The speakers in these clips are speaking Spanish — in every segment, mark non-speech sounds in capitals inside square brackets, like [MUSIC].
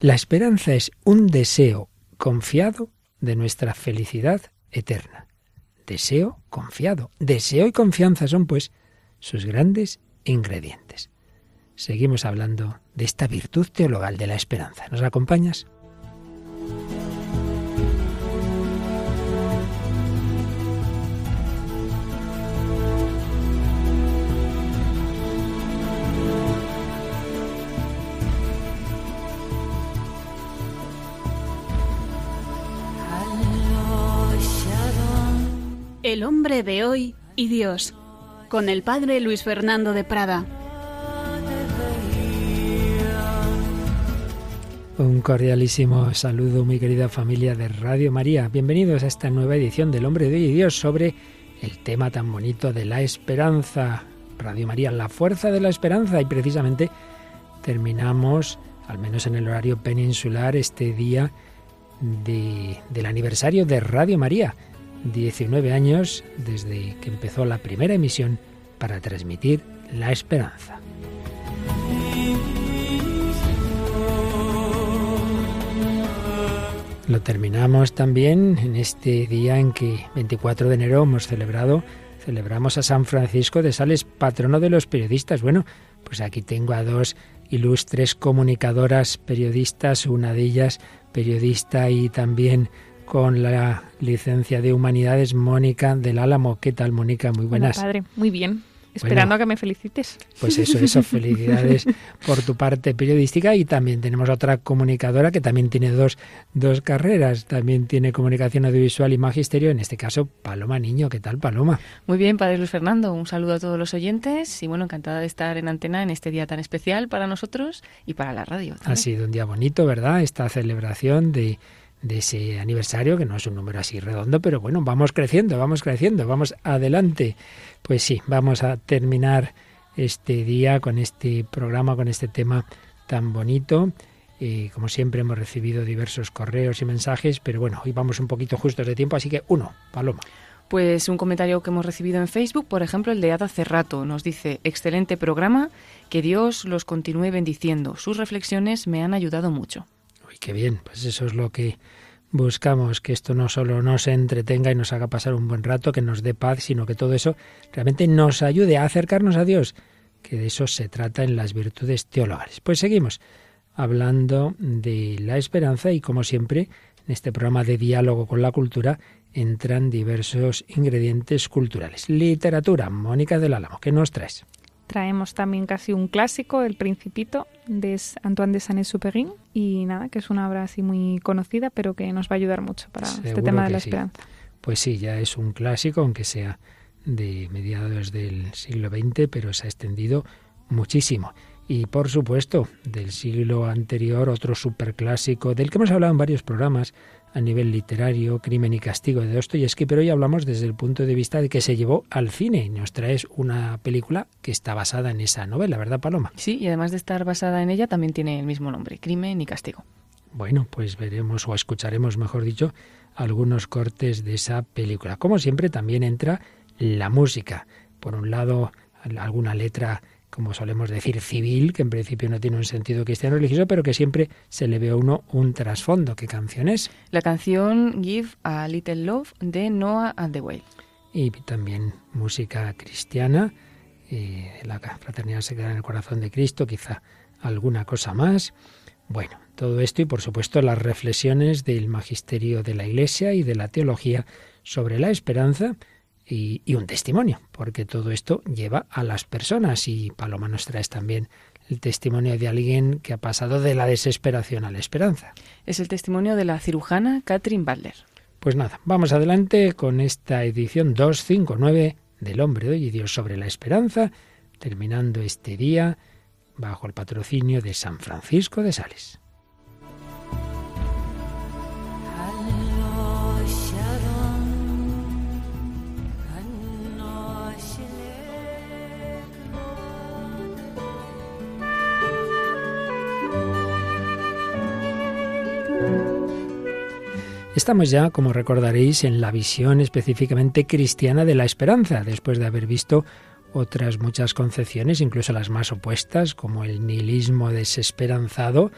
La esperanza es un deseo confiado de nuestra felicidad eterna. Deseo confiado. Deseo y confianza son, pues, sus grandes ingredientes. Seguimos hablando de esta virtud teologal de la esperanza. ¿Nos acompañas? El hombre de hoy y Dios, con el padre Luis Fernando de Prada. Un cordialísimo saludo, mi querida familia de Radio María. Bienvenidos a esta nueva edición del Hombre de hoy y Dios sobre el tema tan bonito de la esperanza. Radio María, la fuerza de la esperanza. Y precisamente terminamos, al menos en el horario peninsular, este día del aniversario de Radio María 19 años desde que empezó la primera emisión para transmitir la esperanza. Lo terminamos también en este día en que 24 de enero hemos celebrado celebramos a San Francisco de Sales, patrono de los periodistas. Bueno, pues aquí tengo a dos ilustres comunicadoras periodistas, una de ellas periodista y también con la licencia de Humanidades, Mónica del Álamo. ¿Qué tal, Mónica? Muy buenas. Hola, padre. Muy bien. Esperando a que me felicites. Pues eso, eso, [LAUGHS] felicidades por tu parte periodística y también tenemos otra comunicadora que también tiene dos, dos carreras, también tiene comunicación audiovisual y magisterio, en este caso Paloma Niño. ¿Qué tal, Paloma? Muy bien, Padre Luis Fernando, un saludo a todos los oyentes y bueno, encantada de estar en antena en este día tan especial para nosotros y para la radio. Ha sido un día bonito, ¿verdad? Esta celebración de de ese aniversario, que no es un número así redondo, pero bueno, vamos creciendo, vamos creciendo, vamos adelante. Pues sí, vamos a terminar este día con este programa, con este tema tan bonito. y como siempre hemos recibido diversos correos y mensajes, pero bueno, hoy vamos un poquito justos de tiempo, así que uno, Paloma. Pues un comentario que hemos recibido en Facebook, por ejemplo, el de Ada Cerrato, nos dice, excelente programa, que Dios los continúe bendiciendo. Sus reflexiones me han ayudado mucho. Qué bien, pues eso es lo que buscamos, que esto no solo nos entretenga y nos haga pasar un buen rato, que nos dé paz, sino que todo eso realmente nos ayude a acercarnos a Dios, que de eso se trata en las virtudes teologales. Pues seguimos hablando de la esperanza y como siempre en este programa de diálogo con la cultura entran diversos ingredientes culturales. Literatura, Mónica del Álamo, ¿qué nos traes? Traemos también casi un clásico, El Principito, de Antoine de Saint-Exupéry, y nada, que es una obra así muy conocida, pero que nos va a ayudar mucho para este tema de la esperanza. Pues sí, ya es un clásico, aunque sea de mediados del siglo XX, pero se ha extendido muchísimo. Y por supuesto, del siglo anterior, otro superclásico, del que hemos hablado en varios programas, a nivel literario, Crimen y Castigo de Dostoyevsky, pero hoy hablamos desde el punto de vista de que se llevó al cine y nos traes una película que está basada en esa novela, ¿verdad, Paloma? Sí, y además de estar basada en ella, también tiene el mismo nombre, Crimen y Castigo. Bueno, pues veremos o escucharemos, mejor dicho, algunos cortes de esa película. Como siempre, también entra la música. Por un lado, alguna letra como solemos decir, civil, que en principio no tiene un sentido cristiano religioso, pero que siempre se le ve a uno un trasfondo. ¿Qué canción es? La canción Give a Little Love de Noah and the Whale. Y también música cristiana, eh, la fraternidad se queda en el corazón de Cristo, quizá alguna cosa más. Bueno, todo esto y por supuesto las reflexiones del magisterio de la Iglesia y de la teología sobre la esperanza, y, un testimonio, porque todo esto lleva a las personas y Paloma nos trae también el testimonio de alguien que ha pasado de la desesperación a la esperanza. Es el testimonio de la cirujana Catherine Butler. Pues nada, vamos adelante con esta edición 259 del Hombre de hoy y Dios sobre la esperanza, terminando este día bajo el patrocinio de San Francisco de Sales. Estamos ya, como recordaréis, en la visión específicamente cristiana de la esperanza, después de haber visto otras muchas concepciones, incluso las más opuestas, como el nihilismo desesperanzado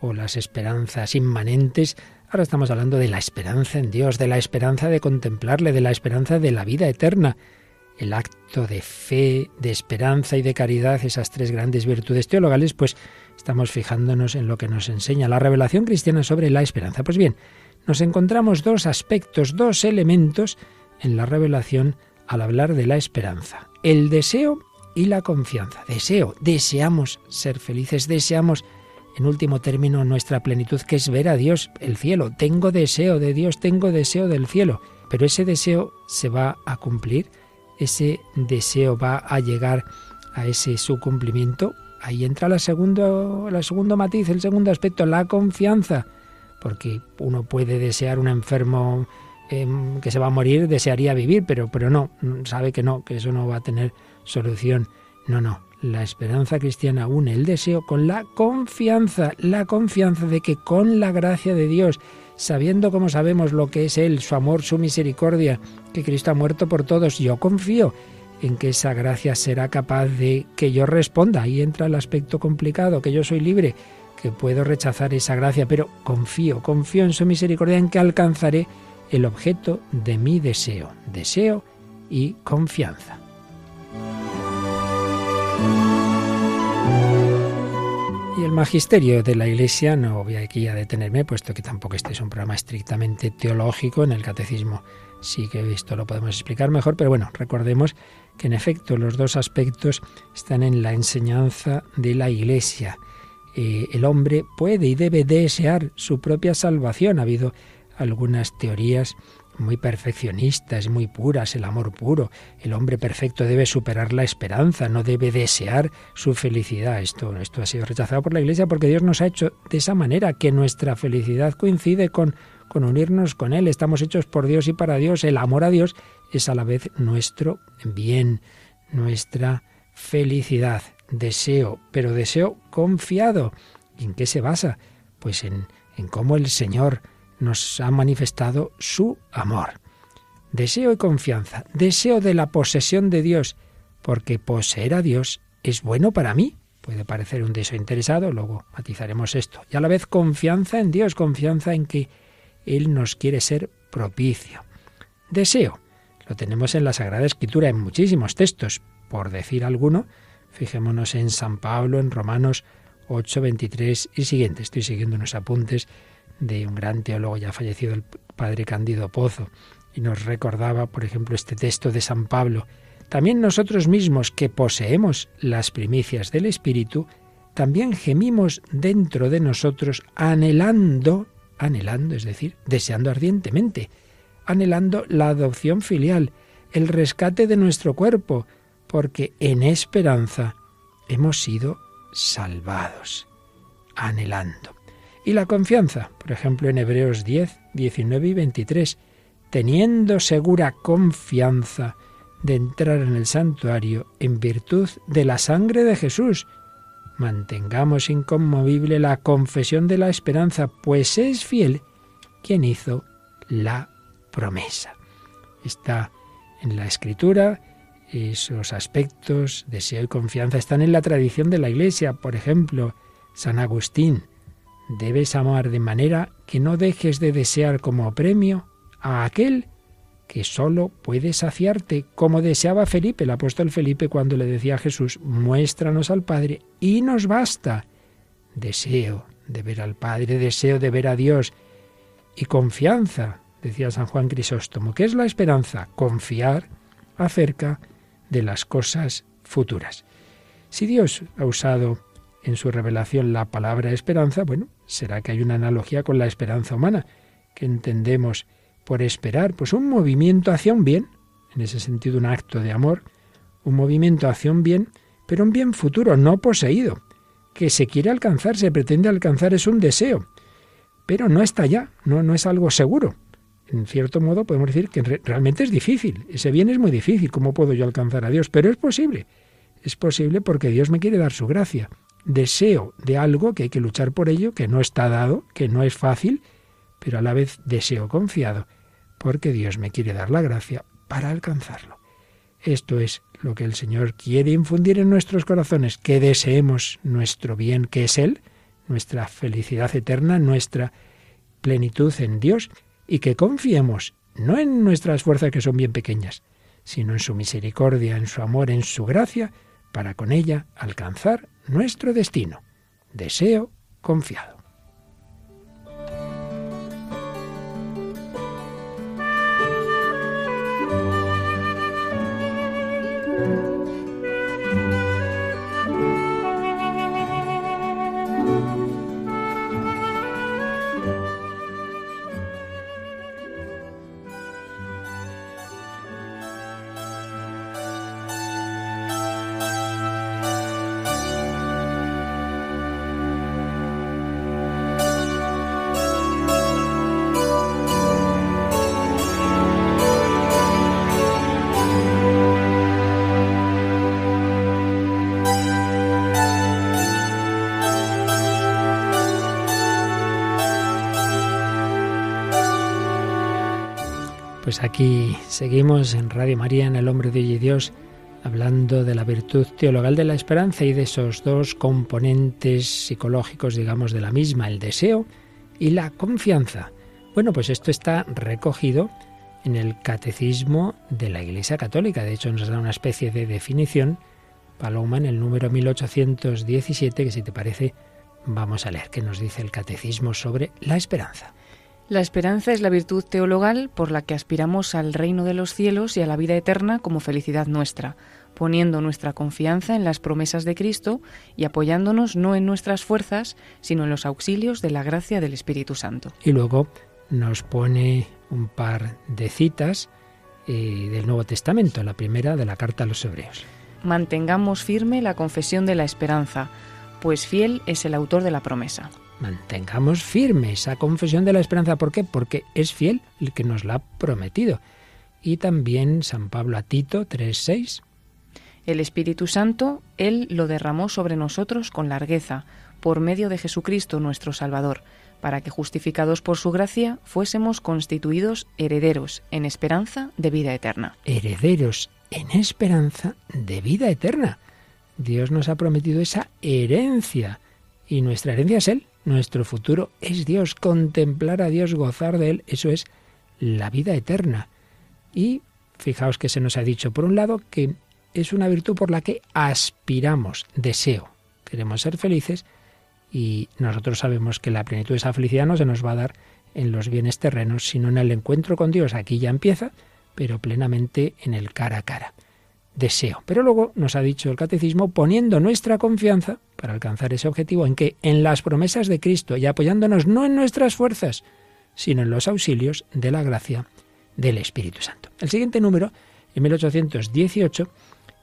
o las esperanzas inmanentes. Ahora estamos hablando de la esperanza en Dios, de la esperanza de contemplarle, de la esperanza de la vida eterna. El acto de fe, de esperanza y de caridad, esas tres grandes virtudes teologales, pues estamos fijándonos en lo que nos enseña la revelación cristiana sobre la esperanza. Pues bien, nos encontramos dos aspectos, dos elementos en la revelación al hablar de la esperanza. El deseo y la confianza. Deseo, deseamos ser felices, deseamos en último término nuestra plenitud, que es ver a Dios, el cielo. Tengo deseo de Dios, tengo deseo del cielo, pero ese deseo se va a cumplir, ese deseo va a llegar a ese su cumplimiento. Ahí entra la segundo, la segundo matiz, el segundo aspecto, la confianza, porque uno puede desear un enfermo em, que se va a morir, desearía vivir, pero, pero no, sabe que no, que eso no va a tener solución. No, no, la esperanza cristiana une el deseo con la confianza, la confianza de que con la gracia de Dios, sabiendo como sabemos lo que es Él, su amor, su misericordia, que Cristo ha muerto por todos, yo confío en que esa gracia será capaz de que yo responda. Ahí entra el aspecto complicado, que yo soy libre, que puedo rechazar esa gracia, pero confío, confío en su misericordia, en que alcanzaré el objeto de mi deseo, deseo y confianza. Y el magisterio de la Iglesia, no voy aquí a detenerme, puesto que tampoco este es un programa estrictamente teológico, en el catecismo sí que esto lo podemos explicar mejor, pero bueno, recordemos que en efecto los dos aspectos están en la enseñanza de la Iglesia. El hombre puede y debe desear su propia salvación. Ha habido algunas teorías muy perfeccionistas, muy puras, el amor puro. El hombre perfecto debe superar la esperanza, no debe desear su felicidad. Esto, esto ha sido rechazado por la Iglesia porque Dios nos ha hecho de esa manera, que nuestra felicidad coincide con, con unirnos con Él. Estamos hechos por Dios y para Dios. El amor a Dios es a la vez nuestro bien, nuestra felicidad. Deseo, pero deseo confiado. ¿Y en qué se basa? Pues en, en cómo el Señor nos ha manifestado su amor. Deseo y confianza, deseo de la posesión de Dios, porque poseer a Dios es bueno para mí. Puede parecer un deseo interesado, luego matizaremos esto. Y a la vez confianza en Dios, confianza en que Él nos quiere ser propicio. Deseo, lo tenemos en la Sagrada Escritura en muchísimos textos. Por decir alguno, fijémonos en San Pablo, en Romanos 8, 23 y siguiente. Estoy siguiendo unos apuntes de un gran teólogo ya fallecido, el padre Candido Pozo, y nos recordaba, por ejemplo, este texto de San Pablo. También nosotros mismos que poseemos las primicias del Espíritu, también gemimos dentro de nosotros anhelando, anhelando, es decir, deseando ardientemente, anhelando la adopción filial, el rescate de nuestro cuerpo, porque en esperanza hemos sido salvados, anhelando. Y la confianza, por ejemplo, en Hebreos 10, 19 y 23, teniendo segura confianza de entrar en el santuario en virtud de la sangre de Jesús. Mantengamos inconmovible la confesión de la esperanza, pues es fiel quien hizo la promesa. Está en la escritura, esos aspectos, deseo y confianza están en la tradición de la Iglesia. Por ejemplo, San Agustín, Debes amar de manera que no dejes de desear como premio a aquel que sólo puede saciarte, como deseaba Felipe, el apóstol Felipe, cuando le decía a Jesús, muéstranos al Padre y nos basta. Deseo de ver al Padre, deseo de ver a Dios y confianza, decía San Juan Crisóstomo. ¿Qué es la esperanza? Confiar acerca de las cosas futuras. Si Dios ha usado en su revelación la palabra esperanza, bueno, será que hay una analogía con la esperanza humana, que entendemos por esperar, pues un movimiento hacia un bien, en ese sentido un acto de amor, un movimiento hacia un bien, pero un bien futuro, no poseído, que se quiere alcanzar, se pretende alcanzar, es un deseo, pero no está ya, no, no es algo seguro. En cierto modo podemos decir que realmente es difícil, ese bien es muy difícil, ¿cómo puedo yo alcanzar a Dios? Pero es posible, es posible porque Dios me quiere dar su gracia deseo de algo que hay que luchar por ello, que no está dado, que no es fácil, pero a la vez deseo confiado, porque Dios me quiere dar la gracia para alcanzarlo. Esto es lo que el Señor quiere infundir en nuestros corazones, que deseemos nuestro bien, que es Él, nuestra felicidad eterna, nuestra plenitud en Dios y que confiemos no en nuestras fuerzas que son bien pequeñas, sino en su misericordia, en su amor, en su gracia, para con ella alcanzar nuestro destino. Deseo confiado. Pues aquí seguimos en Radio María, en El Hombre de Hoy Dios, hablando de la virtud teologal de la esperanza y de esos dos componentes psicológicos, digamos, de la misma, el deseo y la confianza. Bueno, pues esto está recogido en el Catecismo de la Iglesia Católica. De hecho, nos da una especie de definición, Paloma, en el número 1817, que si te parece, vamos a leer qué nos dice el Catecismo sobre la esperanza. La esperanza es la virtud teologal por la que aspiramos al reino de los cielos y a la vida eterna como felicidad nuestra, poniendo nuestra confianza en las promesas de Cristo y apoyándonos no en nuestras fuerzas, sino en los auxilios de la gracia del Espíritu Santo. Y luego nos pone un par de citas eh, del Nuevo Testamento, la primera de la carta a los Hebreos. Mantengamos firme la confesión de la esperanza, pues fiel es el autor de la promesa. Mantengamos firme esa confesión de la esperanza. ¿Por qué? Porque es fiel el que nos la ha prometido. Y también San Pablo a Tito 3.6. El Espíritu Santo, Él lo derramó sobre nosotros con largueza, por medio de Jesucristo nuestro Salvador, para que justificados por su gracia fuésemos constituidos herederos en esperanza de vida eterna. Herederos en esperanza de vida eterna. Dios nos ha prometido esa herencia y nuestra herencia es Él. Nuestro futuro es Dios, contemplar a Dios, gozar de Él, eso es la vida eterna. Y fijaos que se nos ha dicho, por un lado, que es una virtud por la que aspiramos, deseo. Queremos ser felices y nosotros sabemos que la plenitud de esa felicidad no se nos va a dar en los bienes terrenos, sino en el encuentro con Dios. Aquí ya empieza, pero plenamente en el cara a cara deseo. Pero luego nos ha dicho el catecismo poniendo nuestra confianza para alcanzar ese objetivo en que en las promesas de Cristo y apoyándonos no en nuestras fuerzas, sino en los auxilios de la gracia del Espíritu Santo. El siguiente número, en 1818,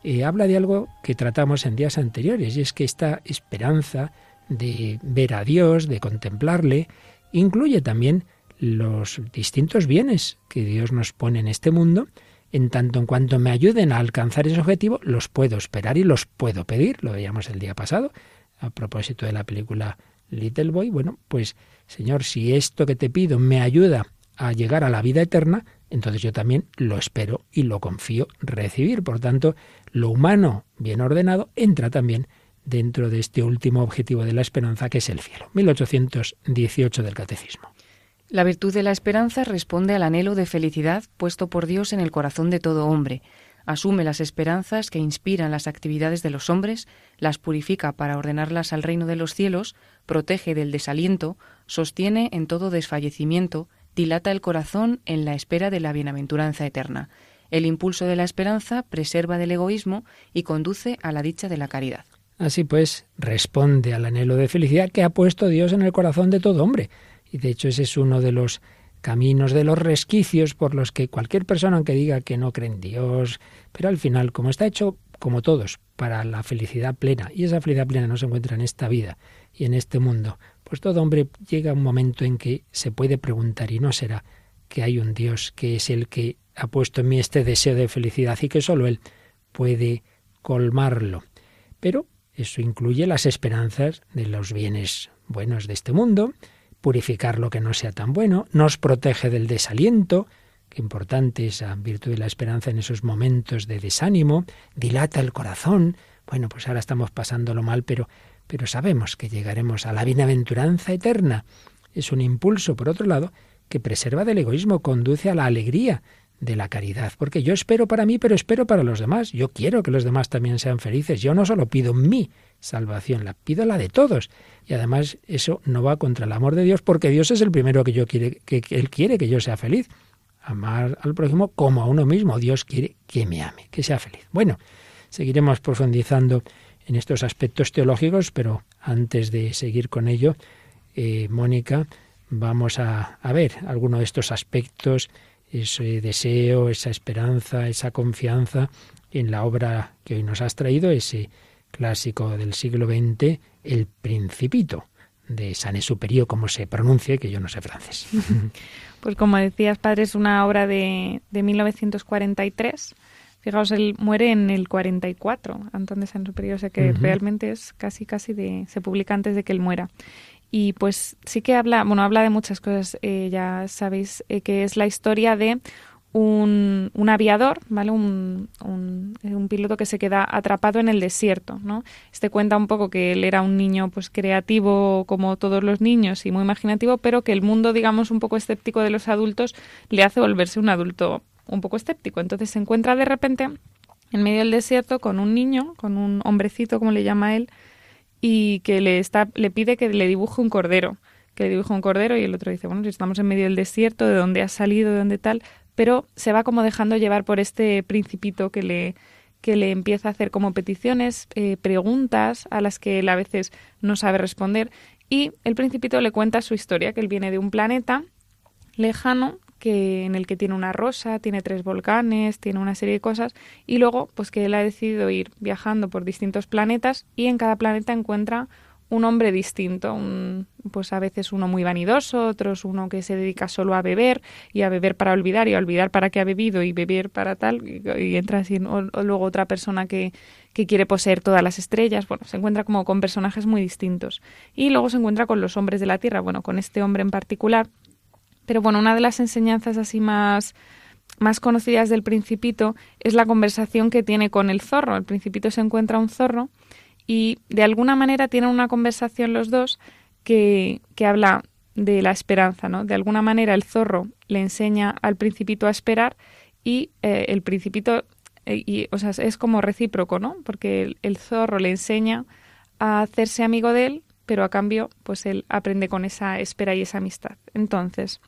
eh, habla de algo que tratamos en días anteriores, y es que esta esperanza de ver a Dios, de contemplarle, incluye también los distintos bienes que Dios nos pone en este mundo, en tanto en cuanto me ayuden a alcanzar ese objetivo, los puedo esperar y los puedo pedir. Lo veíamos el día pasado a propósito de la película Little Boy. Bueno, pues Señor, si esto que te pido me ayuda a llegar a la vida eterna, entonces yo también lo espero y lo confío recibir. Por tanto, lo humano bien ordenado entra también dentro de este último objetivo de la esperanza que es el cielo. 1818 del Catecismo. La virtud de la esperanza responde al anhelo de felicidad puesto por Dios en el corazón de todo hombre. Asume las esperanzas que inspiran las actividades de los hombres, las purifica para ordenarlas al reino de los cielos, protege del desaliento, sostiene en todo desfallecimiento, dilata el corazón en la espera de la bienaventuranza eterna. El impulso de la esperanza preserva del egoísmo y conduce a la dicha de la caridad. Así pues, responde al anhelo de felicidad que ha puesto Dios en el corazón de todo hombre y de hecho ese es uno de los caminos, de los resquicios por los que cualquier persona, aunque diga que no cree en Dios, pero al final, como está hecho, como todos, para la felicidad plena, y esa felicidad plena no se encuentra en esta vida y en este mundo, pues todo hombre llega a un momento en que se puede preguntar, y no será que hay un Dios que es el que ha puesto en mí este deseo de felicidad y que solo Él puede colmarlo. Pero eso incluye las esperanzas de los bienes buenos de este mundo, purificar lo que no sea tan bueno, nos protege del desaliento, que importante esa virtud de la esperanza en esos momentos de desánimo, dilata el corazón. Bueno, pues ahora estamos pasándolo mal, pero pero sabemos que llegaremos a la bienaventuranza eterna. Es un impulso, por otro lado, que preserva del egoísmo, conduce a la alegría de la caridad, porque yo espero para mí, pero espero para los demás. Yo quiero que los demás también sean felices. Yo no solo pido mi salvación, la pido la de todos. Y además eso no va contra el amor de Dios, porque Dios es el primero que yo quiere que, él quiere que yo sea feliz. Amar al prójimo como a uno mismo. Dios quiere que me ame, que sea feliz. Bueno, seguiremos profundizando en estos aspectos teológicos, pero antes de seguir con ello, eh, Mónica, vamos a, ver algunos de estos aspectos ese deseo, esa esperanza, esa confianza en la obra que hoy nos has traído, ese clásico del siglo XX, El Principito, de Sané Superior, como se pronuncie, que yo no sé francés. [LAUGHS] Pues como decías, padre, es una obra de, de 1943. Fijaos, él muere en el 44, Antón de San Superior, o sea que realmente es casi, casi de... se publica antes de que él muera. Y pues sí que habla, bueno, habla de muchas cosas, eh, ya sabéis, eh, que es la historia de un, un aviador, ¿vale? Un, un, un, piloto que se queda atrapado en el desierto, ¿no? Este cuenta un poco que él era un niño pues creativo como todos los niños y muy imaginativo, pero que el mundo, digamos, un poco escéptico de los adultos le hace volverse un adulto un poco escéptico. Entonces se encuentra de repente en medio del desierto con un niño, con un hombrecito, como le llama él, y que le, está, le pide que le dibuje un cordero, que le dibuje un cordero y el otro dice, bueno, si estamos en medio del desierto, de dónde ha salido, de dónde tal, pero se va como dejando llevar por este principito que le, que le empieza a hacer como peticiones, eh, preguntas a las que él a veces no sabe responder. Y el principito le cuenta su historia, que él viene de un planeta lejano que en el que tiene una rosa, tiene tres volcanes, tiene una serie de cosas y luego pues que él ha decidido ir viajando por distintos planetas y en cada planeta encuentra un hombre distinto, un, pues a veces uno muy vanidoso, otros uno que se dedica solo a beber y a beber para olvidar y a olvidar para qué ha bebido y beber para tal y, entra así, o, luego otra persona que, que quiere poseer todas las estrellas, bueno, se encuentra como con personajes muy distintos. Y luego se encuentra con los hombres de la Tierra, bueno, con este hombre en particular. Pero bueno, una de las enseñanzas así más, más conocidas del principito es la conversación que tiene con el zorro. El principito se encuentra un zorro y de alguna manera tienen una conversación los dos que, que habla de la esperanza, ¿no? De alguna manera el zorro le enseña al principito a esperar y eh, el principito, eh, y, o sea, es como recíproco, ¿no? Porque el, zorro le enseña a hacerse amigo de él, pero a cambio, pues él aprende con esa espera y esa amistad. Entonces,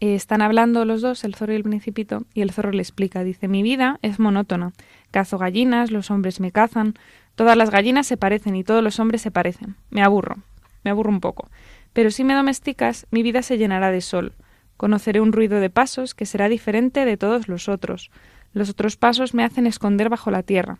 eh, están hablando los dos, el zorro y el principito, y el zorro le explica, dice, mi vida es monótona. Cazo gallinas, los hombres me cazan, todas las gallinas se parecen y todos los hombres se parecen. Me aburro, me aburro un poco. Pero si me domesticas, mi vida se llenará de sol. Conoceré un ruido de pasos que será diferente de todos los otros. Los otros pasos me hacen esconder bajo la tierra.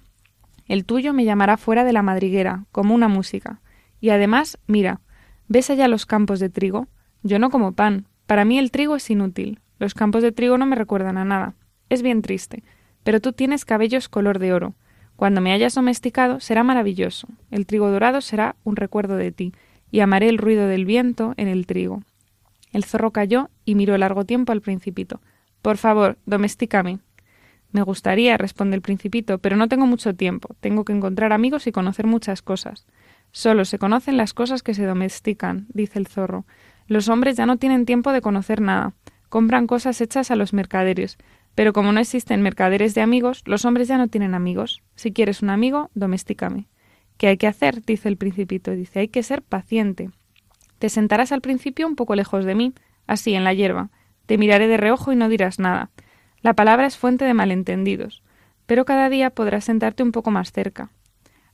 El tuyo me llamará fuera de la madriguera, como una música. Y además, mira, ¿ves allá los campos de trigo? Yo no como pan, para mí el trigo es inútil. Los campos de trigo no me recuerdan a nada. Es bien triste. Pero tú tienes cabellos color de oro. Cuando me hayas domesticado será maravilloso. El trigo dorado será un recuerdo de ti, y amaré el ruido del viento en el trigo. El zorro cayó y miró largo tiempo al principito. Por favor, domestícame. Me gustaría, responde el principito, pero no tengo mucho tiempo. Tengo que encontrar amigos y conocer muchas cosas. Solo se conocen las cosas que se domestican, dice el zorro. Los hombres ya no tienen tiempo de conocer nada. Compran cosas hechas a los mercaderes. Pero como no existen mercaderes de amigos, los hombres ya no tienen amigos. Si quieres un amigo, domestícame. ¿Qué hay que hacer? dice el principito. Dice, hay que ser paciente. Te sentarás al principio un poco lejos de mí, así en la hierba. Te miraré de reojo y no dirás nada. La palabra es fuente de malentendidos. Pero cada día podrás sentarte un poco más cerca.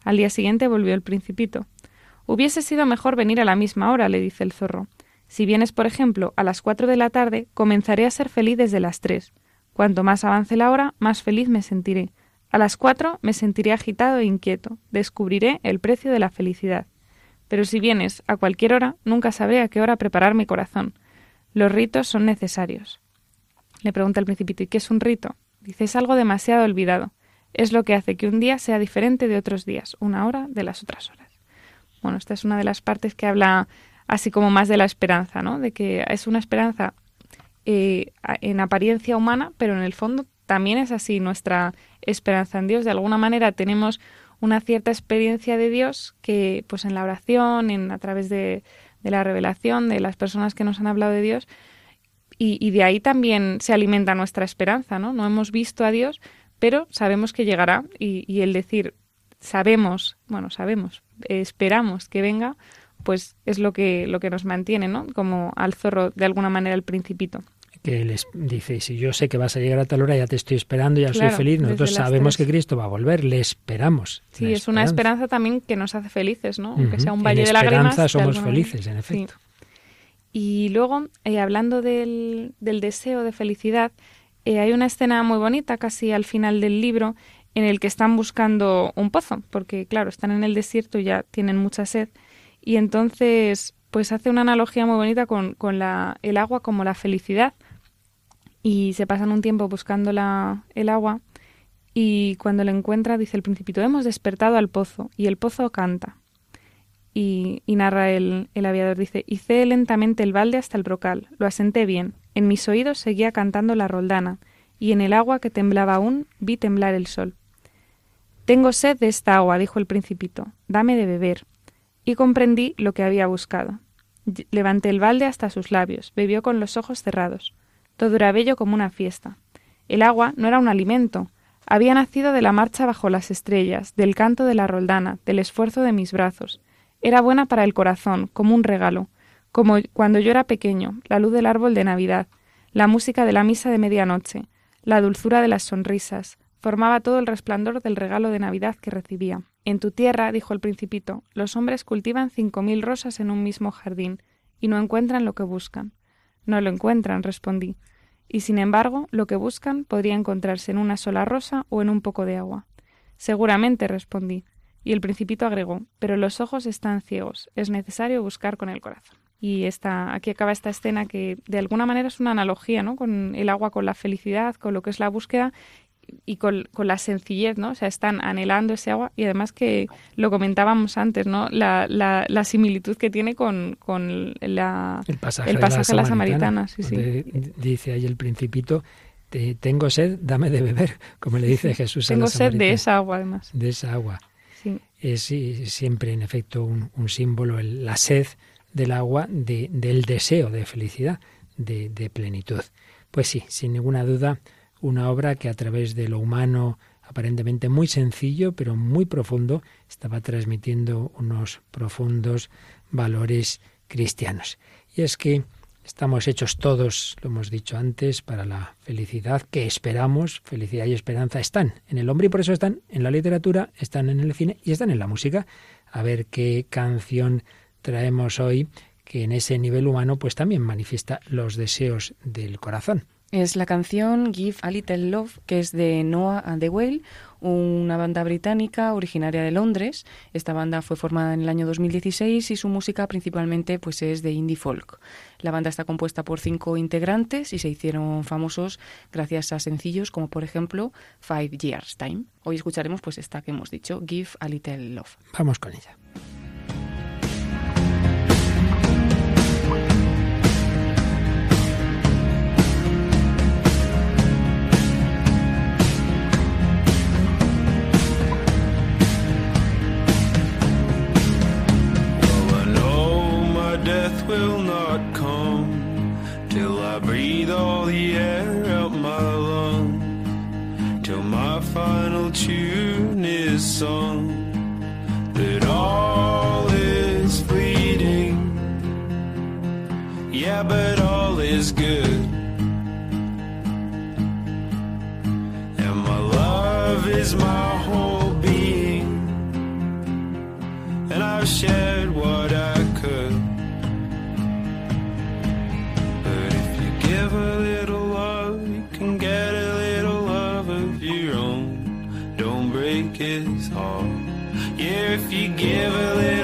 Al día siguiente volvió el principito. Hubiese sido mejor venir a la misma hora, le dice el zorro. Si vienes, por ejemplo, a las cuatro de la tarde, comenzaré a ser feliz desde las tres. Cuanto más avance la hora, más feliz me sentiré. A las cuatro me sentiré agitado e inquieto. Descubriré el precio de la felicidad. Pero si vienes a cualquier hora, nunca sabré a qué hora preparar mi corazón. Los ritos son necesarios. Le pregunta el principito, ¿y qué es un rito? Dice, es algo demasiado olvidado. Es lo que hace que un día sea diferente de otros días, una hora de las otras horas. Bueno, esta es una de las partes que habla así como más de la esperanza, ¿no? De que es una esperanza eh, en apariencia humana, pero en el fondo también es así nuestra esperanza en Dios. De alguna manera tenemos una cierta experiencia de Dios que, pues en la oración, en, a través de, la revelación, de las personas que nos han hablado de Dios, y, de ahí también se alimenta nuestra esperanza, ¿no? No hemos visto a Dios, pero sabemos que llegará y, y el decir, sabemos, bueno, sabemos, esperamos que venga, pues es lo que, lo que nos mantiene, ¿no? Como al zorro, de alguna manera, el principito que les dice, si yo sé que vas a llegar a tal hora, ya te estoy esperando, ya soy feliz, nosotros sabemos que Cristo va a volver, le esperamos. Sí, es una esperanza también que nos hace felices, ¿no? Aunque sea un valle de lágrimas. somos felices, en efecto. Y luego, eh, hablando del, del, deseo de felicidad, eh, hay una escena muy bonita, casi al final del libro, en el que están buscando un pozo, porque claro, están en el desierto y ya tienen mucha sed, y entonces pues hace una analogía muy bonita con, con la, el agua como la felicidad y se pasan un tiempo buscando la, el agua y cuando la encuentra dice el principito, hemos despertado al pozo y el pozo canta. Y, y narra el, el, aviador, dice, hice lentamente el balde hasta el brocal, lo asenté bien, en mis oídos seguía cantando la roldana, y en el agua que temblaba aún vi temblar el sol. Tengo sed de esta agua, dijo el principito, dame de beber. Y comprendí lo que había buscado. Levanté el balde hasta sus labios, bebió con los ojos cerrados. Todo era como una fiesta. El agua no era un alimento, había nacido de la marcha bajo las estrellas, del canto de la roldana, del esfuerzo de mis brazos. Era buena para el corazón, como un regalo, como cuando yo era pequeño, la luz del árbol de Navidad, la música de la misa de medianoche, la dulzura de las sonrisas, formaba todo el resplandor del regalo de Navidad que recibía. En tu tierra, dijo el principito, los hombres cultivan cinco mil rosas en un mismo jardín, y no encuentran lo que buscan. No lo encuentran, respondí. Y sin embargo, lo que buscan podría encontrarse en una sola rosa o en un poco de agua. Seguramente, respondí. Y el principito agregó, pero los ojos están ciegos, es necesario buscar con el corazón. Y esta, aquí acaba esta escena que de alguna manera es una analogía, ¿no? Con el agua, con la felicidad, con lo que es la búsqueda y con, con, la sencillez, ¿no? O sea, están anhelando ese agua y además que lo comentábamos antes, ¿no? La, la, la similitud que tiene con, con la, el pasaje, el pasaje de la, samaritana. Sí, sí. Dice ahí el principito, te, tengo sed, dame de beber, como le dice [LAUGHS] Jesús tengo a la sed de esa agua, además. De esa agua. Sí. Es siempre, en efecto, un, un símbolo, el, la sed del agua, de, del deseo de felicidad, de, de plenitud. Pues sí, sin ninguna duda, una obra que a través de lo humano aparentemente muy sencillo, pero muy profundo, estaba transmitiendo unos profundos valores cristianos. Y es que estamos hechos todos, lo hemos dicho antes, para la felicidad que esperamos, felicidad y esperanza están en el hombre y por eso están en la literatura, están en el cine y están en la música. A ver qué canción traemos hoy que en ese nivel humano pues también manifiesta los deseos del corazón. Es la canción Give a Little Love, que es de Noah and the Whale, una banda británica originaria de Londres. Esta banda fue formada en el año 2016 y su música principalmente pues es de indie folk. La banda está compuesta por cinco integrantes y se hicieron famosos gracias a sencillos como por ejemplo Five Years Time. Hoy escucharemos pues esta que hemos dicho, Give a Little Love. Vamos con ella. Is my whole being, and I've shared what I could. But if you give a little love, you can get a little love of your own. Don't break his heart. Yeah, if you give a little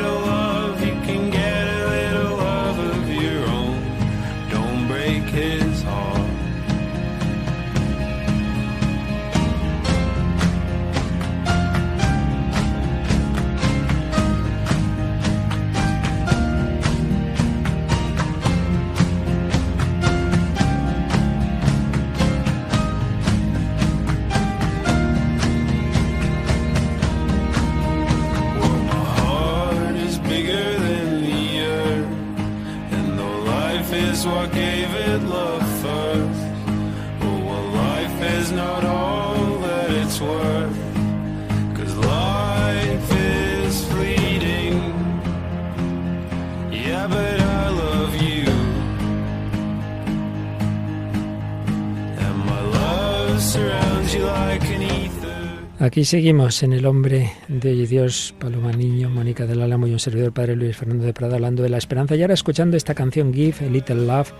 Aquí seguimos en El Hombre de Dios, Paloma Niño, Mónica del Álamo y un servidor Padre Luis Fernando de Prada hablando de la esperanza y ahora escuchando esta canción Give a Little Love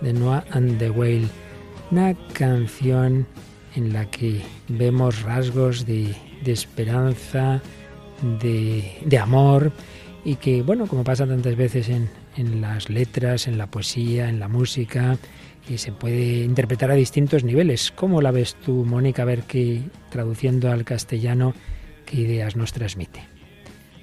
de Noah and the Whale. Una canción en la que vemos rasgos de, esperanza, de, amor y que, bueno, como pasa tantas veces en, en las letras, en la poesía, en la música, y se puede interpretar a distintos niveles. ¿Cómo la ves tú, Mónica? A ver qué, traduciendo al castellano, qué ideas nos transmite.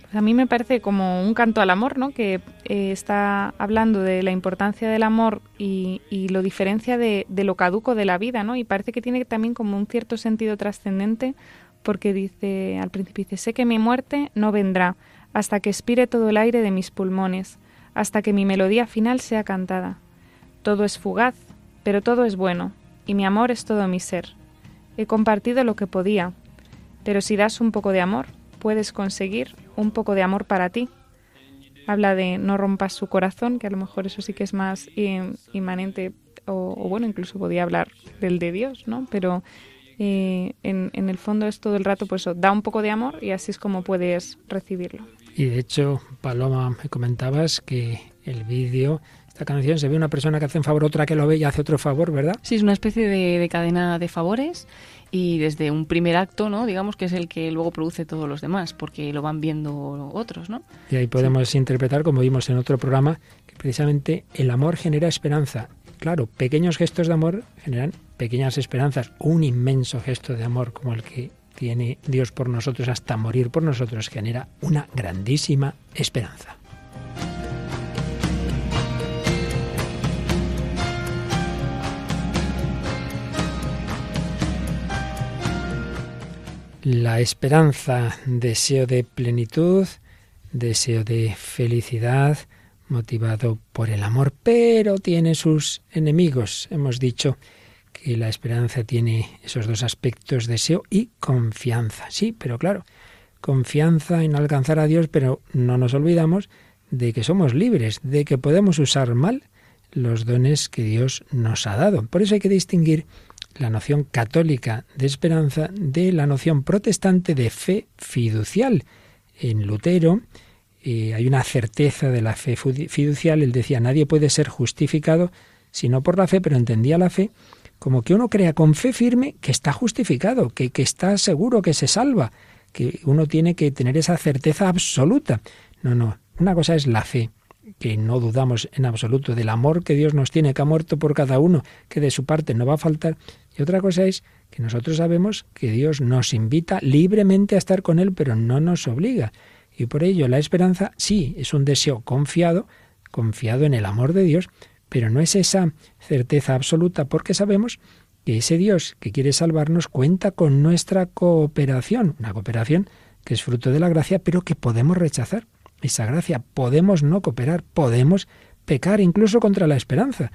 Pues a mí me parece como un canto al amor, ¿no? Que eh, está hablando de la importancia del amor y, lo diferencia de, de, lo caduco de la vida, ¿no? Y parece que tiene también como un cierto sentido trascendente porque dice, al principio dice, sé que mi muerte no vendrá hasta que expire todo el aire de mis pulmones, hasta que mi melodía final sea cantada. Todo es fugaz, pero todo es bueno, y mi amor es todo mi ser. He compartido lo que podía, pero si das un poco de amor, puedes conseguir un poco de amor para ti. Habla de no rompas su corazón, que a lo mejor eso sí que es más inmanente, o, bueno, incluso podía hablar del de Dios, ¿no? Pero eh, en, en, el fondo es todo el rato, pues da un poco de amor y así es como puedes recibirlo. Y de hecho, Paloma, me comentabas que el vídeo esta canción se ve una persona que hace un favor, otra que lo ve y hace otro favor, ¿verdad? Sí, es una especie de, cadena de favores y desde un primer acto, ¿no? Digamos que es el que luego produce todos los demás, porque lo van viendo otros, ¿no? Y ahí podemos interpretar, como vimos en otro programa, que precisamente el amor genera esperanza. Claro, pequeños gestos de amor generan pequeñas esperanzas. Un inmenso gesto de amor como el que tiene Dios por nosotros hasta morir por nosotros genera una grandísima esperanza. La esperanza, deseo de plenitud, deseo de felicidad, motivado por el amor, pero tiene sus enemigos. Hemos dicho que la esperanza tiene esos dos aspectos, deseo y confianza. Sí, pero claro, confianza en alcanzar a Dios, pero no nos olvidamos de que somos libres, de que podemos usar mal los dones que Dios nos ha dado. Por eso hay que distinguir la noción católica de esperanza de la noción protestante de fe fiducial. En Lutero eh, hay una certeza de la fe fiducial. Él decía, nadie puede ser justificado sino por la fe, pero entendía la fe como que uno crea con fe firme que está justificado, que, que está seguro que se salva, que uno tiene que tener esa certeza absoluta. No, no, una cosa es la fe, que no dudamos en absoluto del amor que Dios nos tiene, que ha muerto por cada uno, que de su parte no va a faltar, y otra cosa es que nosotros sabemos que Dios nos invita libremente a estar con Él, pero no nos obliga. Y por ello la esperanza sí es un deseo confiado, confiado en el amor de Dios, pero no es esa certeza absoluta porque sabemos que ese Dios que quiere salvarnos cuenta con nuestra cooperación, una cooperación que es fruto de la gracia, pero que podemos rechazar esa gracia, podemos no cooperar, podemos pecar incluso contra la esperanza.